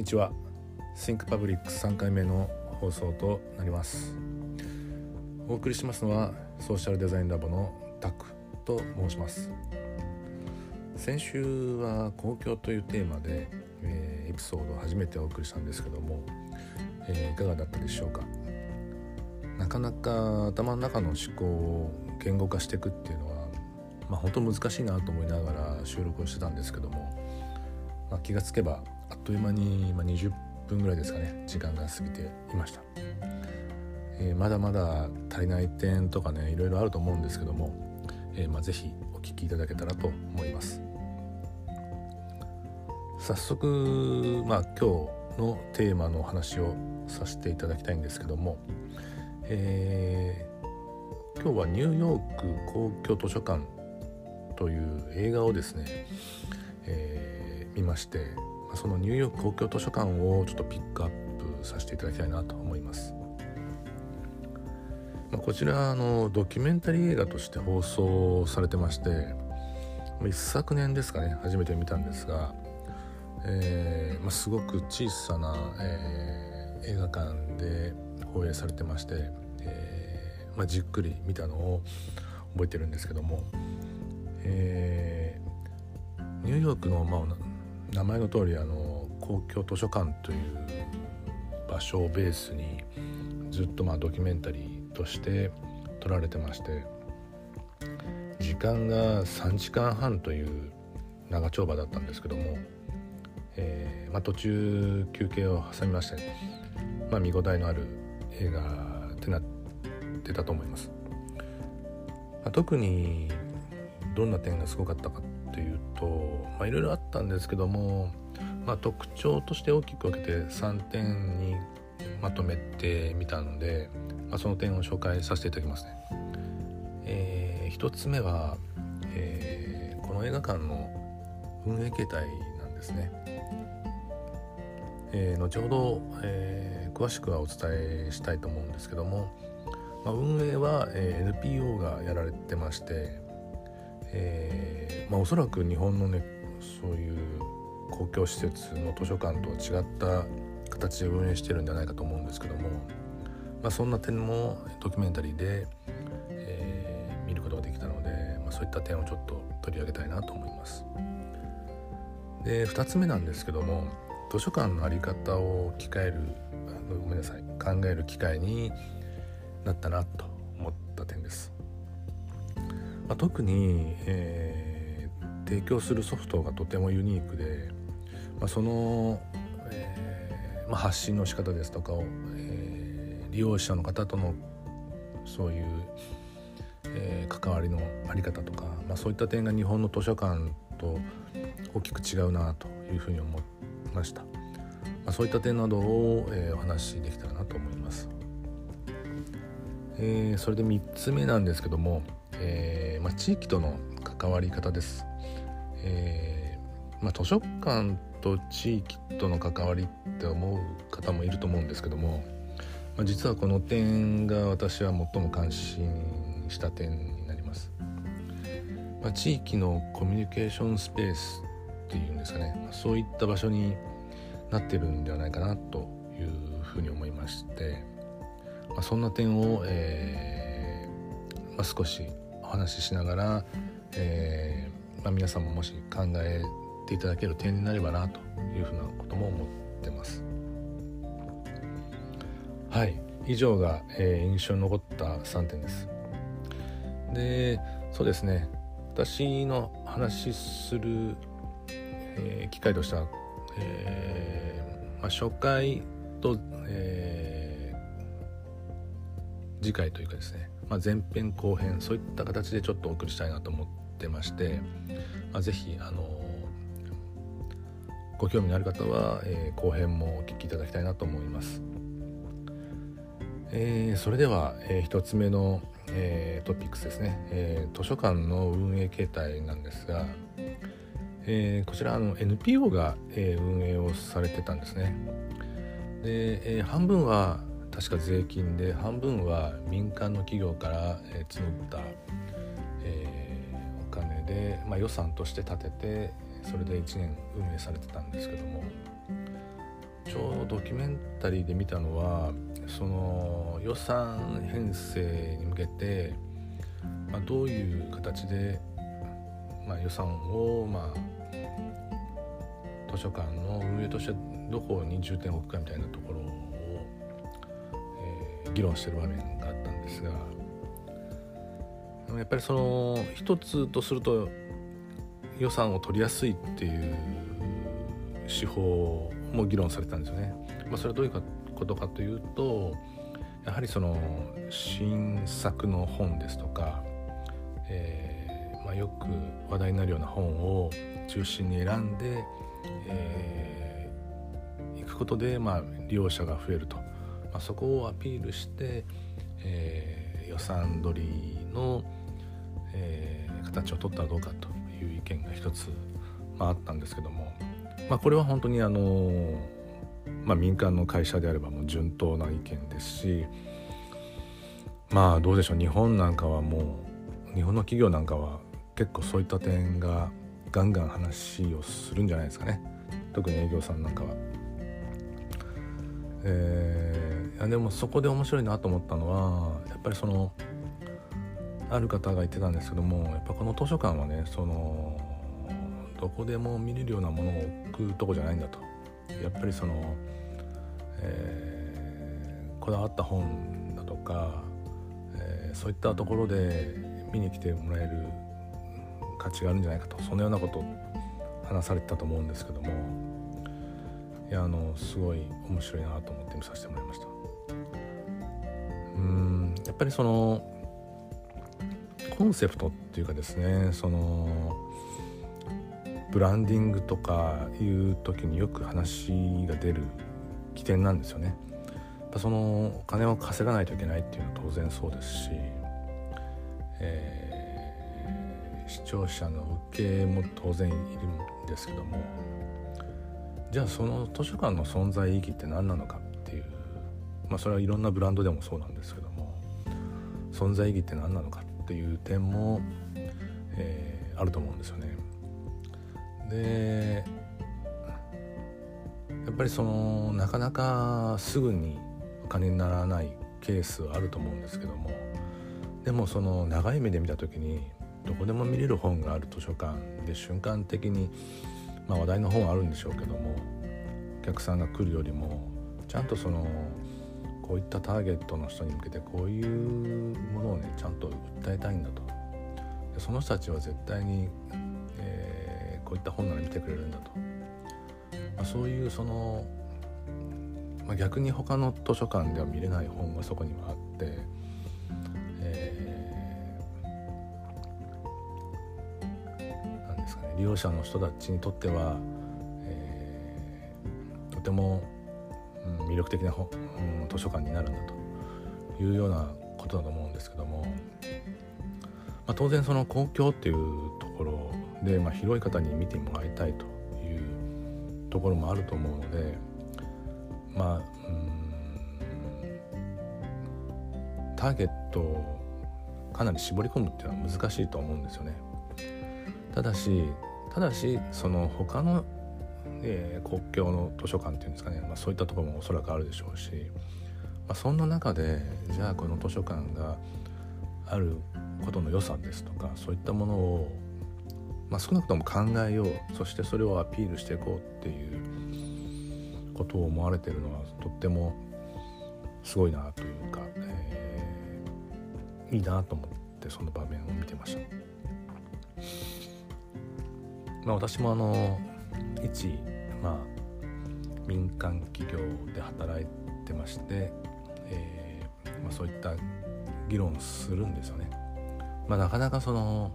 にちは。Think Public 3回目の放送となります。お送りしますのはソーシャルデザインラボのタクと申します。先週は公共というテーマで、えー、エピソードを初めてお送りしたんですけども、えー、いかがだったでしょうか？なかなか頭の中の思考を言語化していくっていうのはまあ本当難しいなと思いながら収録をしてたんですけども、まあ、気がつけばあっという間に、まあ、20分ぐらいですかね。時間が過ぎていました、えー、まだまだ足りない点とかねいろいろあると思うんですけども、えー、まあ、ぜひお聞きいただけたらと思います。早速まあ今日のテーマのお話をさせていただきたいんですけども、えー、今日はニューヨーク公共図書館という映画をですね、えー、見ましてそのニューヨーク公共図書館をちょっとピックアップさせていただきたいなと思います。まあ、こちらのドキュメンタリー映画として放送されてまして一昨年ですかね初めて見たんですが、えーまあ、すごく小さな、えー、映画館で放映されてまして、えーまあ、じっくり見たのを覚えてるんですけども、えー、ニューヨークの、まあ、名前の通りあの公共図書館という場所をベースにずっとまあドキュメンタリーとして撮られてまして時間が3時間半という長丁場だったんですけども、えーまあ、途中休憩を挟みまして、まあ、見応えのある映画ってなってたと思います。まあ、特にどんな点がすごかったかっていうとまあいろいろあったんですけども、まあ、特徴として大きく分けて3点にまとめてみたので、まあ、その点を紹介させていただきますね。えー、1つ目は、えー、この映画館の運営形態なんですね。えー、後ほど、えー、詳しくはお伝えしたいと思うんですけども、まあ、運営は、えー、NPO がやられてまして、えーまあ、おそらく日本のねそういう公共施設の図書館とは違った形で運営してるんじゃないかと思うんですけども、まあ、そんな点もドキュメンタリーで、えー、見ることができたので、まあ、そういった点をちょっと取り上げたいなと思います。で2つ目なんですけども図書館の在り方を機えるごめんなさい考える機会になったなと思った点です。まあ、特に、えー、提供するソフトがとてもユニークで、まあ、その、えーまあ、発信の仕方ですとかを、えー、利用者の方とのそういう、え、関わりのあり方とか、ま、そういった点が日本の図書館と大きく違うなというふうに思いました、ま、そういった点などを、え、お話しできたらなと思います、えー、それで3つ目なんですけども、えーまあ、地域との関わり方です。えーまあ、図書館と地域との関わりって思う方もいると思うんですけども、まあ、実はこの点が私は最も関心した点になります。まあ、地域のコミュニケーションスペースっていうんですかね、まあ、そういった場所になってるんではないかなというふうに思いまして、まあ、そんな点を、えーまあ、少し話ししながら、えー、まあ、皆さんももし考えていただける点になればなというふうなことも思ってます。はい以上が、えー、印象に残った3点です。でそうですね私の話する、えー、機会としては、えーまあ、初回と、えー、次回というかですねまあ、前編後編そういった形でちょっとお送りしたいなと思ってまして、まあ、ぜひあのご興味のある方は、えー、後編もお聞きいただきたいなと思います。えー、それでは、えー、1つ目の、えー、トピックスですね、えー、図書館の運営形態なんですが、えー、こちらあの NPO が、えー、運営をされてたんですね。で、えー、半分は確か税金で半分は民間の企業から、え募った、えー、お金で、まあ、予算として立ててそれで1年運営されてたんですけども、ちょうどドキュメンタリーで見たのはその予算編成に向けて、まあ、どういう形で、まあ、予算を、まあ、図書館の運営としてどこに重点を置くかみたいなところを、議論してる場面があったんですがやっぱりその一つとすると予算を取りやすいっていう手法も議論されたんですよね。まあ、それはどういうことかというとやはりその新作の本ですとか、えーまあ、よく話題になるような本を中心に選んで、えー、行くことで、まあ、利用者が増えると、そこをアピールして、えー、予算取りの、えー、形を取ったらどうかという意見が一つ、まあ、あったんですけども、まあ、これは本当にあの、まあ、民間の会社であればもう順当な意見ですしまあどうでしょう日本なんかはもう日本の企業なんかは結構そういった点がガンガン話をするんじゃないですかね特に営業さんなんかは。えー、やでもそこで面白いなと思ったのはやっぱりそのある方が言ってたんですけどもやっぱこの図書館はねそのどこでも見れるようなものを置くとこじゃないんだとやっぱりその、えー、こだわった本だとか、えー、そういったところで見に来てもらえる価値があるんじゃないかとそのようなことを話されてたと思うんですけどもいやあのすごい面白いなと思って見させてもらいました。やっぱりそのコンセプトっていうかですねそのブランディングとかいう時によく話が出る起点なんですよね。そのお金を稼がないといけないっていうのは当然そうですし、えー、視聴者の受けも当然いるんですけどもじゃあその図書館の存在意義って何なのかっていうまあそれはいろんなブランドでもそうなんですけど存在意義って何なのかっていう点も、えー、あると思うんですよね。でやっぱりそのなかなかすぐにお金にならないケースはあると思うんですけどもでもその長い目で見た時にどこでも見れる本がある図書館で瞬間的に、まあ、話題の本はあるんでしょうけどもお客さんが来るよりもちゃんとそのこういったターゲットの人に向けてこういうものをねちゃんと訴えたいんだと。でその人たちは絶対にこういった本なら見てくれるんだと、まあ、そういうその、まあ、逆に他の図書館では見れない本がそこにはあって、えー、なんですかね利用者の人たちにとっては、えー、とても、魅力的な、うん、図書館になるんだというようなことだと思うんですけども、まあ、当然その公共っていうところで、まあ、広い方に見てもらいたいというところもあると思うのでまあうんターゲットをかなり絞り込むっていうのは難しいと思うんですよね。ただしただしその他の、えー、国境の図書館っていうんですかね、まあ、そういったところもおそらくあるでしょうし、まあ、そんな中でじゃあこの図書館があることの良さですとかそういったものをまあ、少なくとも考えよう。そしてそれをアピールしていこうっていうことを思われてるのはとってもすごいなというか、えー、いいなと思ってその場面を見てました。まあ、私もあの一、まあ、民間企業で働いてまして、えーまあ、そういった議論するんですよね。まあ、なかなかその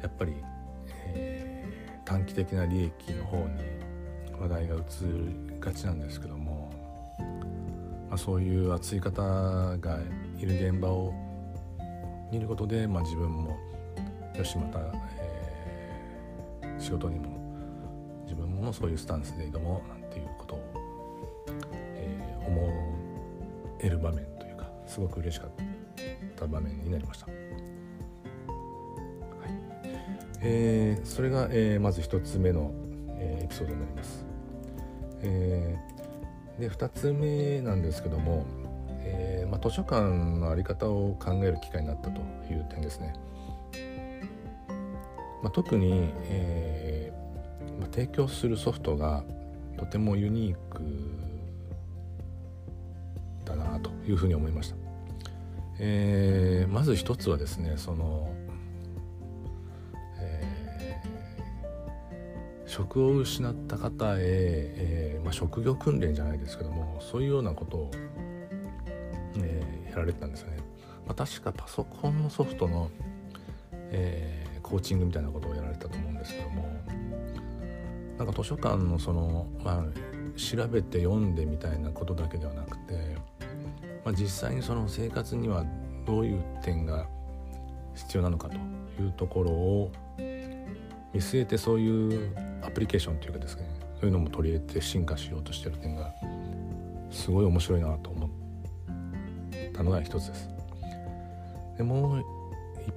やっぱりえ短期的な利益の方に話題が移りがちなんですけども、まあ、そういう熱い方がいる現場を見ることで、ま、自分もよしまた、えー、仕事にももそういうスタンスで挑もうなんていうことを、えー、思える場面というかすごく嬉しかった場面になりました。えー、それが、えー、まず1つ目の、えー、エピソードになります、えー、で2つ目なんですけども、えーまあ、図書館の在り方を考える機会になったという点ですね。まあ、特に、えーまあ、提供するソフトがとてもユニークだなというふうに思いました。えー、まず一つはですねその、えー、職を失った方へ、えーまあ、職業訓練じゃないですけどもそういうようなことを、えー、やられてたんですよね。まあ、確かパソコンのソフトの、えー、コーチングみたいなことをやられたと思うんですけどもなんか図書館のその、まあ、調べて読んでみたいなことだけではなくてまあ、実際にその生活にはどういう点が必要なのかというところを見据えてそういうアプリケーションというかですねそういうのも取り入れて進化しようとしてる点がすごい面白いなと思ったのが一つです。でもう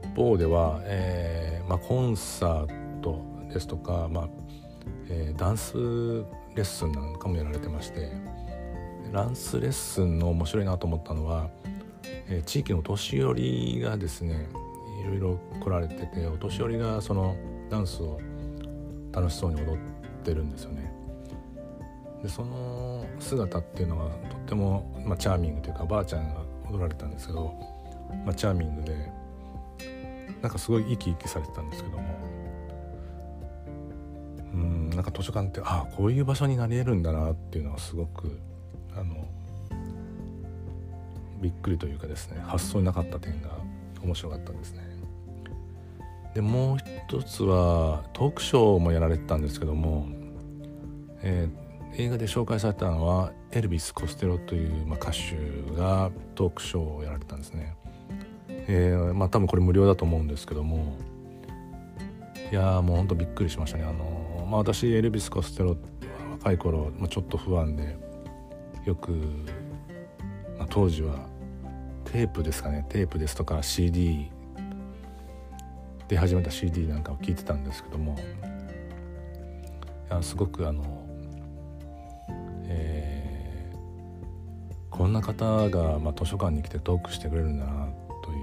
一方では、えーまあ、コンサートですとか、まあえー、ダンスレッスンなんかもやられてましてランスレッスンの面白いなと思ったのは、えー、地域のお年寄りがですねいろいろ来られててお年寄りがそのダンスを楽しそうに踊ってるんですよね。でその姿っていうのはとっても、まあ、チャーミングというかばあちゃんが踊られたんですけど、まあ、チャーミングでなんかすごい生き生きされてたんですけどもうんなんか図書館ってああこういう場所になり得るんだなっていうのはすごくあのびっくりというかですね発想になかった点が面白かったですね。でもう一つはトークショーもやられてたんですけども、えー、映画で紹介されたのはエルビス・コステロという、まあ、歌手がトークショーをやられてたんですね。えー、まあ多分これ無料だと思うんですけどもいやもうほんとびっくりしましたね。あのまあ、私エルビス・コステロ若い頃、まあ、ちょっと不安でよく、まあ、当時はテープですかねテープですとか CD で始めた CD なんかを聞いてたんですけどもいやすごくあの、えー、こんな方が、まあ、図書館に来てトークしてくれるんだなとい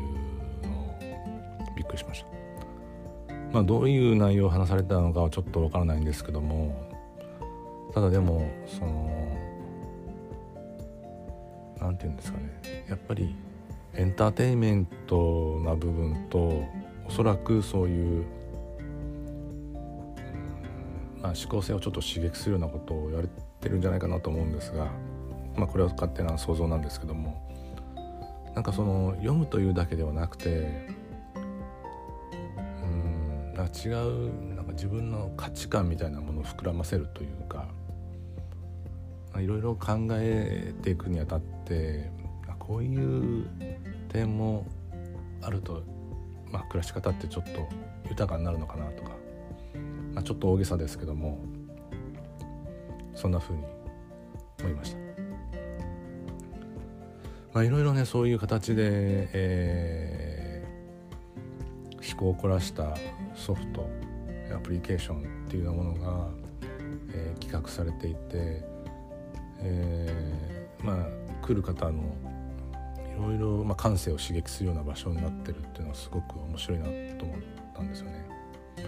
うのをびっくりしました。まあ、どういう内容を話されたのかはちょっとわからないんですけどもただでもその何て言うんですかね。やっぱりエンターテインメントな部分とおそらくそういう、まあ、思考性をちょっと刺激するようなことをやれてるんじゃないかなと思うんですが、まあ、これは勝手な想像なんですけどもなんかその読むというだけではなくてか違うなんか自分の価値観みたいなものを膨らませるというかいろいろ考えていくにあたってこういう点もあると、まあ、暮らし方ってちょっと豊かになるのかなとか、まあ、ちょっと大げさですけどもそんな風に思いました。まあ、いろいろねそういう形で、えー、思考を凝らしたソフトアプリケーションっていうようなものが、えー、企画されていてえー、まあ来る方のいろいろ、まあ、感性を刺激するような場所になってるっていうのはすごく面白いなと思ったんですよね。はい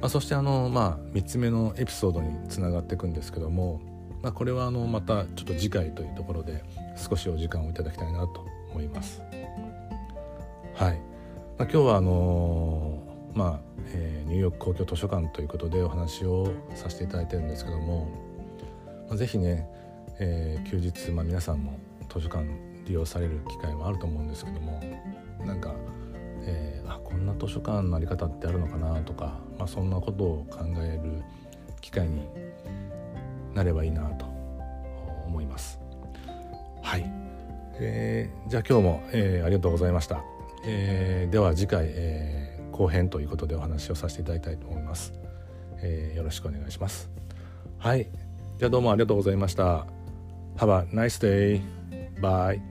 まあ、そしてあの、まあ、3つ目のエピソードにつながっていくんですけども、まあ、これはあのまたちょっと次回というところで少しお時間をいただきたいなと思います。はい、まあ、今日はあのー、まあ、えー、ニューヨーク公共図書館ということでお話をさせていただいてるんですけどもまあ、ぜひね、えー、休日、まあ、皆さんも図書館利用される機会もあると思うんですけどもなんか、えー、あこんな図書館のあり方ってあるのかなとか、まあ、そんなことを考える機会になればいいなと思います。はい、えー、じゃあ今日も、えー、ありがとうございました。えー、では次回、えー、後編ということでお話をさせていただきたいと思います。えー、よろしくお願いします。はい。じゃあどうもありがとうございました。Have a nice day. Bye.